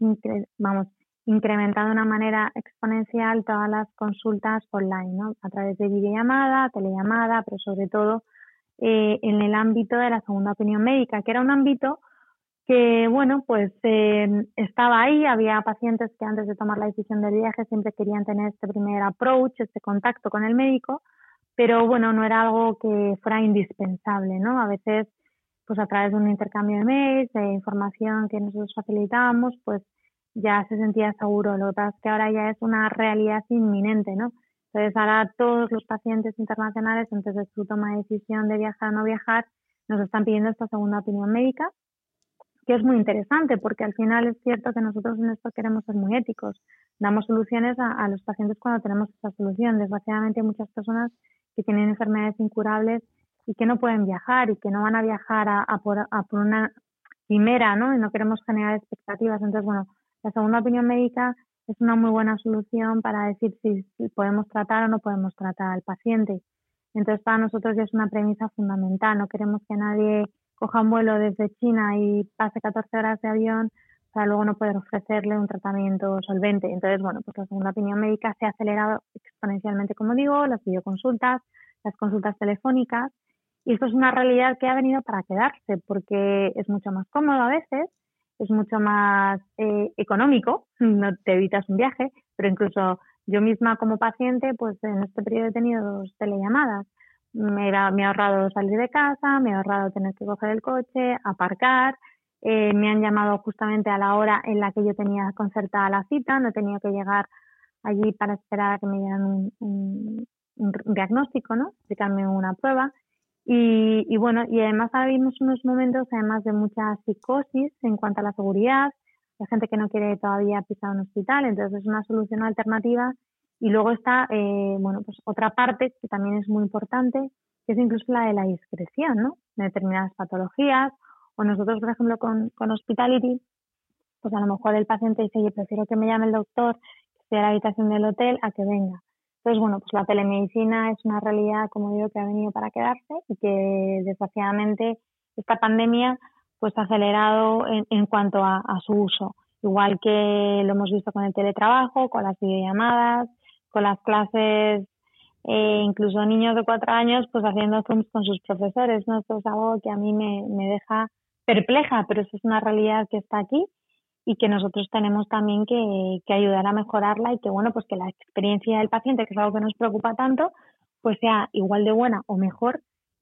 vamos, incrementando de una manera exponencial todas las consultas online, ¿no? A través de videollamada, telellamada, pero sobre todo eh, en el ámbito de la segunda opinión médica, que era un ámbito que, bueno, pues eh, estaba ahí, había pacientes que antes de tomar la decisión del viaje siempre querían tener este primer approach, este contacto con el médico, pero bueno, no era algo que fuera indispensable, ¿no? A veces, pues a través de un intercambio de mails, de información que nosotros facilitábamos, pues ya se sentía seguro. Lo que pasa es que ahora ya es una realidad inminente, ¿no? Entonces ahora todos los pacientes internacionales, antes de su toma de decisión de viajar o no viajar, nos están pidiendo esta segunda opinión médica, que es muy interesante porque al final es cierto que nosotros en esto queremos ser muy éticos. Damos soluciones a, los pacientes cuando tenemos esta solución. Desgraciadamente hay muchas personas que tienen enfermedades incurables y que no pueden viajar y que no van a viajar a, por, a por una primera, ¿no? Y no queremos generar expectativas. Entonces, bueno, la segunda opinión médica es una muy buena solución para decir si, podemos tratar o no podemos tratar al paciente. Entonces, para nosotros es una premisa fundamental. No queremos que nadie coja un vuelo desde China y pase 14 horas de avión para luego no poder ofrecerle un tratamiento solvente. Entonces, bueno, pues la segunda opinión médica se ha acelerado exponencialmente, como digo, las videoconsultas, las consultas telefónicas, y esto es una realidad que ha venido para quedarse, porque es mucho más cómodo a veces, es mucho más eh, económico, no te evitas un viaje, pero incluso yo misma como paciente, pues en este periodo he tenido dos telellamadas. Me, me he ahorrado salir de casa, me he ahorrado tener que coger el coche, aparcar eh, me han llamado justamente a la hora en la que yo tenía concertada la cita, no tenía que llegar allí para esperar a que me dieran un, diagnóstico, ¿no? Explicarme una prueba. Y, y, bueno, y además ahora vimos unos momentos además de mucha psicosis en cuanto a la seguridad, hay gente que no quiere todavía pisar un hospital, entonces es una solución alternativa. Y luego está, eh, bueno, pues otra parte que también es muy importante, que es incluso la de la discreción, ¿no? De determinadas patologías. O nosotros, por ejemplo, con, con Hospitality, pues a lo mejor el paciente dice, yo prefiero que me llame el doctor, que esté a la habitación del hotel, a que venga. Entonces, bueno, pues la telemedicina es una realidad, como digo, que ha venido para quedarse y que desgraciadamente esta pandemia pues ha acelerado en, en cuanto a, su uso. Igual que lo hemos visto con el teletrabajo, con las videollamadas, con las clases, eh, incluso niños de cuatro años, pues haciendo zooms con sus profesores. ¿no? Esto es algo que a mí me, me deja perpleja, pero eso es una realidad que está aquí y que nosotros tenemos también que, que, ayudar a mejorarla y que bueno pues que la experiencia del paciente que es algo que nos preocupa tanto pues sea igual de buena o mejor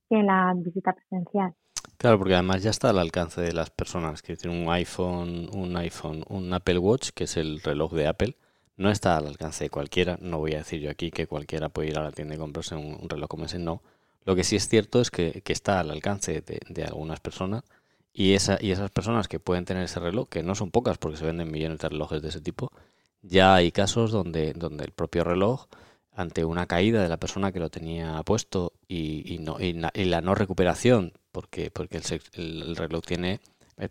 que la visita presencial. Claro porque además ya está al alcance de las personas. Que tienen un iPhone un iPhone un Apple Watch que es el reloj de Apple no está al alcance de cualquiera. No voy a decir yo aquí que cualquiera puede ir a la tienda y comprarse un, reloj como ese no. Lo que sí es cierto es que, que está al alcance de, de algunas personas y, esa, y esas personas que pueden tener ese reloj, que no son pocas porque se venden millones de relojes de ese tipo, ya hay casos donde, donde el propio reloj, ante una caída de la persona que lo tenía puesto y, y, no, y, la, no recuperación, porque, porque el, el reloj tiene, eh,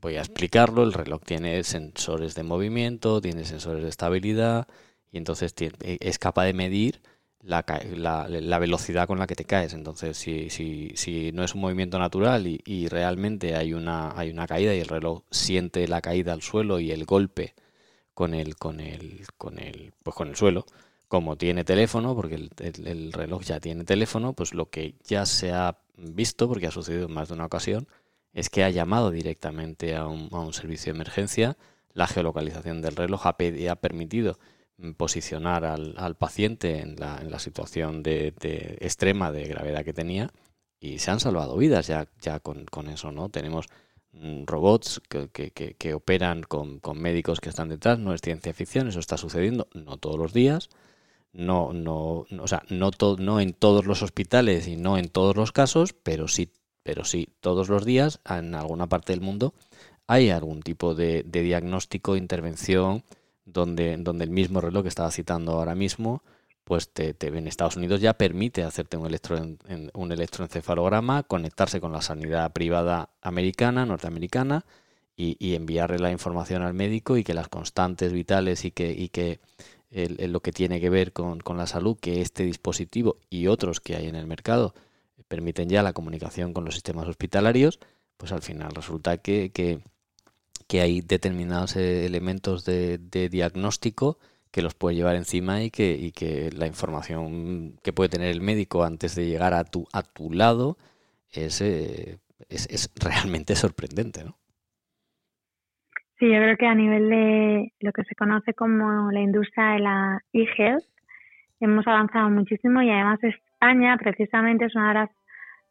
voy a explicarlo, el reloj tiene sensores de movimiento, tiene sensores de estabilidad y entonces es capaz de medir la, la, velocidad con la que te caes. Entonces, si, si, si no es un movimiento natural y, realmente hay una, hay una caída y el reloj siente la caída al suelo y el golpe con el, con el, con el, pues con el suelo, como tiene teléfono, porque el, el, reloj ya tiene teléfono, pues lo que ya se ha visto, porque ha sucedido en más de una ocasión, es que ha llamado directamente a un, a un servicio de emergencia, la geolocalización del reloj ha, ha permitido posicionar al, al paciente en la, en la situación de, de, extrema de gravedad que tenía y se han salvado vidas ya, ya con, con eso, ¿no? Tenemos mm, robots que, que, operan con, con, médicos que están detrás, no es ciencia ficción, eso está sucediendo, no todos los días, no, no, no o sea, no, to, no en todos los hospitales y no en todos los casos, pero sí, pero sí todos los días en alguna parte del mundo hay algún tipo de, de diagnóstico, intervención, donde, donde el mismo reloj que estaba citando ahora mismo, pues te, te, en Estados Unidos ya permite hacerte un, electro, un electroencefalograma, conectarse con la sanidad privada americana, norteamericana, y, y, enviarle la información al médico y que las constantes vitales y que, y que lo que tiene que ver con, con, la salud, que este dispositivo y otros que hay en el mercado permiten ya la comunicación con los sistemas hospitalarios, pues al final resulta que, que que hay determinados eh, elementos de, diagnóstico que los puede llevar encima y que, y que la información que puede tener el médico antes de llegar a tu, a tu lado es, eh, es, es realmente sorprendente, ¿no? Sí, yo creo que a nivel de lo que se conoce como la industria de la e-health hemos avanzado muchísimo y además España precisamente es una de las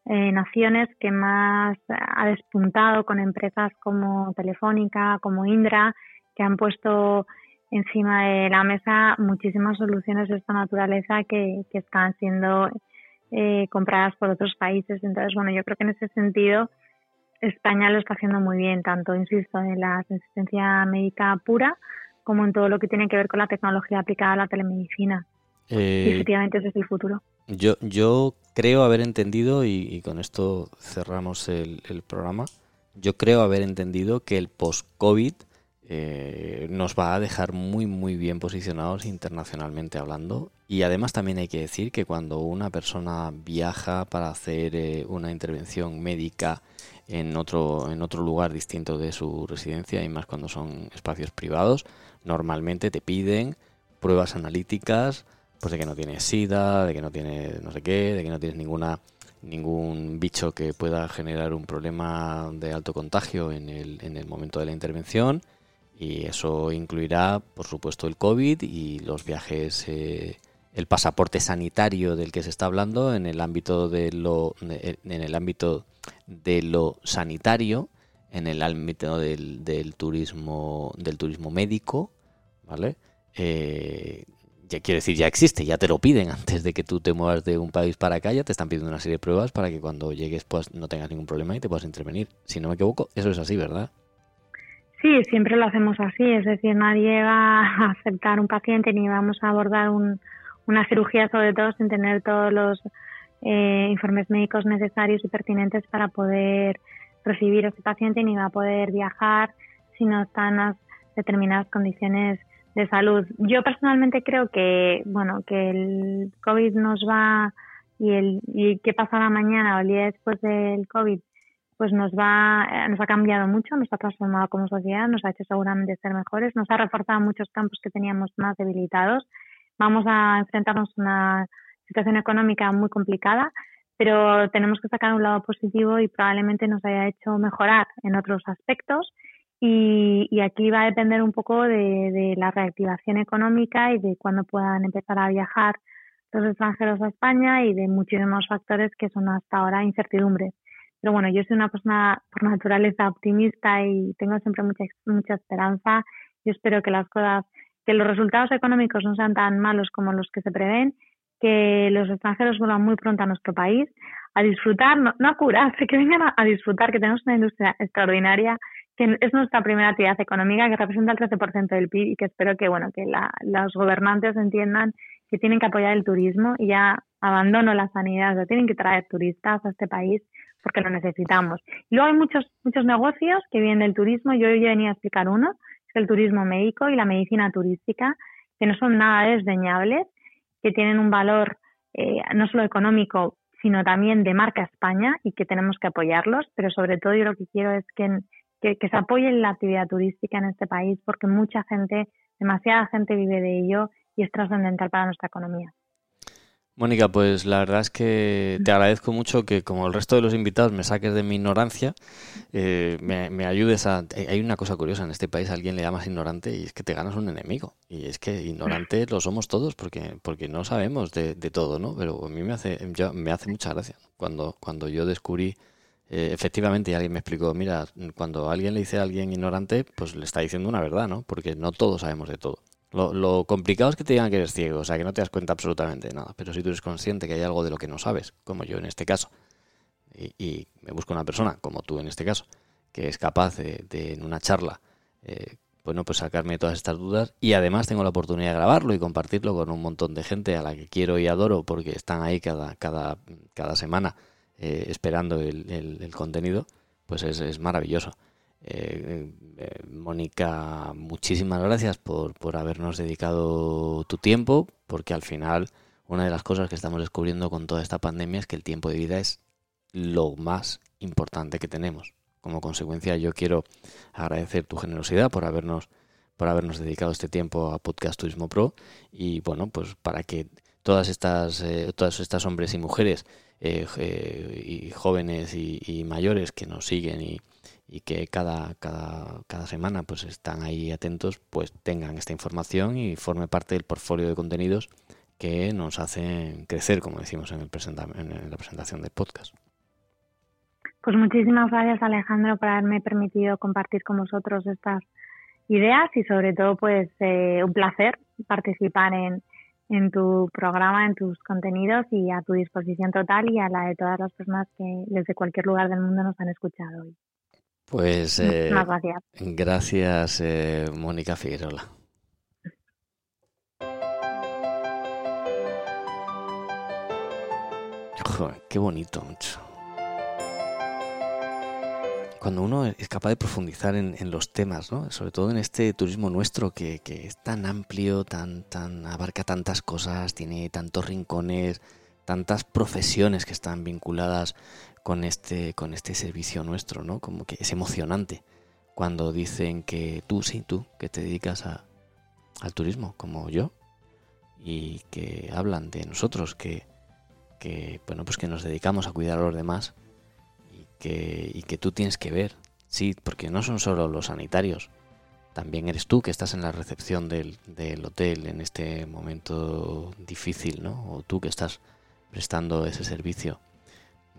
eh, naciones que más ha despuntado con empresas como Telefónica, como Indra, que han puesto encima de la mesa muchísimas soluciones de esta naturaleza que, que están siendo eh, compradas por otros países. Entonces, bueno, yo creo que en ese sentido España lo está haciendo muy bien, tanto, insisto, en la asistencia médica pura como en todo lo que tiene que ver con la tecnología aplicada a la telemedicina. Eh, y efectivamente ese es el futuro. Yo, yo creo haber entendido, y, con esto cerramos el, el, programa, yo creo haber entendido que el post-COVID eh, nos va a dejar muy, muy bien posicionados internacionalmente hablando. Y además también hay que decir que cuando una persona viaja para hacer eh, una intervención médica en otro, en otro lugar distinto de su residencia, y más cuando son espacios privados, normalmente te piden pruebas analíticas, pues de que no tienes sida, de que no tienes no sé qué, de que no tienes ninguna ningún bicho que pueda generar un problema de alto contagio en el, en el momento de la intervención y eso incluirá por supuesto el COVID y los viajes eh, el pasaporte sanitario del que se está hablando en el ámbito de lo en el ámbito de lo sanitario en el ámbito del, del turismo del turismo médico, ¿vale? Eh, ya quiero decir, ya existe, ya te lo piden antes de que tú te muevas de un país para acá, ya te están pidiendo una serie de pruebas para que cuando llegues pues no tengas ningún problema y te puedas intervenir. Si no me equivoco, eso es así, ¿verdad? Sí, siempre lo hacemos así, es decir, nadie va a aceptar un paciente ni vamos a abordar una cirugía sobre todo sin tener todos los eh, informes médicos necesarios y pertinentes para poder recibir a ese paciente ni va a poder viajar si no están las determinadas condiciones de salud. Yo personalmente creo que, bueno, que el COVID nos va y el y qué pasará mañana o el día después del COVID, pues nos va, eh, nos ha cambiado mucho, nos ha transformado como sociedad, nos ha hecho seguramente ser mejores, nos ha reforzado muchos campos que teníamos más debilitados. Vamos a enfrentarnos a una situación económica muy complicada, pero tenemos que sacar un lado positivo y probablemente nos haya hecho mejorar en otros aspectos y, aquí va a depender un poco de, la reactivación económica y de cuándo puedan empezar a viajar los extranjeros a España y de muchísimos factores que son hasta ahora incertidumbres. Pero bueno, yo soy una persona por naturaleza optimista y tengo siempre mucha, mucha esperanza. Yo espero que las cosas, que los resultados económicos no sean tan malos como los que se prevén, que los extranjeros vuelvan muy pronto a nuestro país a disfrutar, no, a curarse, que vengan a disfrutar, que tenemos una industria extraordinaria que es nuestra primera actividad económica, que representa el 13% del PIB y que espero que, bueno, que los gobernantes entiendan que tienen que apoyar el turismo y ya abandono la sanidad, tienen que traer turistas a este país porque lo necesitamos. Y luego hay muchos, muchos negocios que vienen del turismo, yo hoy venía a explicar uno, es el turismo médico y la medicina turística, que no son nada desdeñables, que tienen un valor eh, no solo económico, sino también de marca España y que tenemos que apoyarlos, pero sobre todo yo lo que quiero es que que, se apoye la actividad turística en este país porque mucha gente, demasiada gente vive de ello y es trascendental para nuestra economía. Mónica, pues la verdad es que te agradezco mucho que como el resto de los invitados me saques de mi ignorancia, eh, me, ayudes a... Eh, hay una cosa curiosa, en este país alguien le llamas ignorante y es que te ganas un enemigo. Y es que ignorantes lo somos todos porque, porque no sabemos de, todo, ¿no? Pero a mí me hace, me hace mucha gracia cuando, cuando yo descubrí eh, efectivamente, alguien me explicó, mira, cuando alguien le dice a alguien ignorante, pues le está diciendo una verdad, ¿no? Porque no todos sabemos de todo. Lo, complicado es que te digan que eres ciego, o sea, que no te das cuenta absolutamente de nada. Pero si tú eres consciente que hay algo de lo que no sabes, como yo en este caso, y, me busco una persona, como tú en este caso, que es capaz de, en una charla, eh, bueno, pues sacarme todas estas dudas y además tengo la oportunidad de grabarlo y compartirlo con un montón de gente a la que quiero y adoro porque están ahí cada, cada, cada semana eh, esperando el, contenido, pues es, maravilloso. Eh, eh, Mónica, muchísimas gracias por, por habernos dedicado tu tiempo, porque al final una de las cosas que estamos descubriendo con toda esta pandemia es que el tiempo de vida es lo más importante que tenemos. Como consecuencia, yo quiero agradecer tu generosidad por habernos por habernos dedicado este tiempo a Podcast Turismo Pro y bueno, pues para que todas estas todas estas hombres y mujeres eh, y jóvenes y, mayores que nos siguen y, que cada, cada, cada, semana pues están ahí atentos, pues tengan esta información y forme parte del portfolio de contenidos que nos hacen crecer, como decimos en, el en la presentación del podcast. Pues muchísimas gracias Alejandro por haberme permitido compartir con vosotros estas ideas y sobre todo pues eh, un placer participar en, en tu programa, en tus contenidos y a tu disposición total y a la de todas las personas que desde cualquier lugar del mundo nos han escuchado hoy. Pues eh, gracias. Gracias, eh, Mónica Figueroa. qué bonito, mucho cuando uno es capaz de profundizar en, los temas, ¿no? sobre todo en este turismo nuestro que, es tan amplio, tan, tan abarca tantas cosas, tiene tantos rincones, tantas profesiones que están vinculadas con este, con este servicio nuestro, ¿no? Como que es emocionante cuando dicen que tú, sí, tú, que te dedicas a, al turismo, como yo, y que hablan de nosotros, que, que, bueno, pues que nos dedicamos a cuidar a los demás que, y que tú tienes que ver. Sí, porque no son solo los sanitarios, también eres tú que estás en la recepción del, del, hotel en este momento difícil, ¿no? O tú que estás prestando ese servicio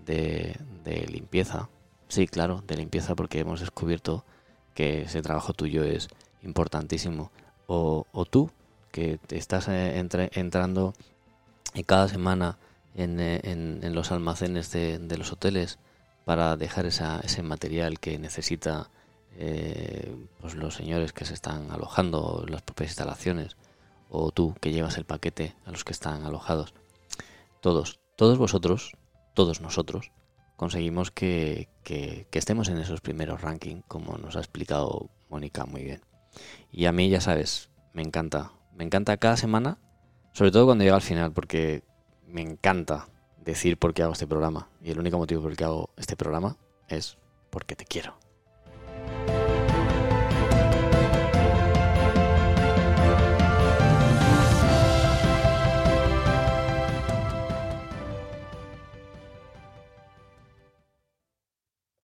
de, de limpieza Sí, claro, de limpieza porque hemos descubierto que ese trabajo tuyo es importantísimo. O, o tú, que estás eh, entrando cada semana en, eh, en, en los almacenes de, los hoteles para dejar ese material que necesita eh, pues los señores que se están alojando, las propias instalaciones, o tú que llevas el paquete a los que están alojados. Todos, todos vosotros, todos nosotros, conseguimos que, que, estemos en esos primeros rankings, como nos ha explicado Mónica muy bien. Y a mí, ya sabes, me encanta. Me encanta cada semana, sobre todo cuando llega al final, porque me encanta decir por qué hago este programa. Y el único motivo por el que hago este programa es porque te quiero.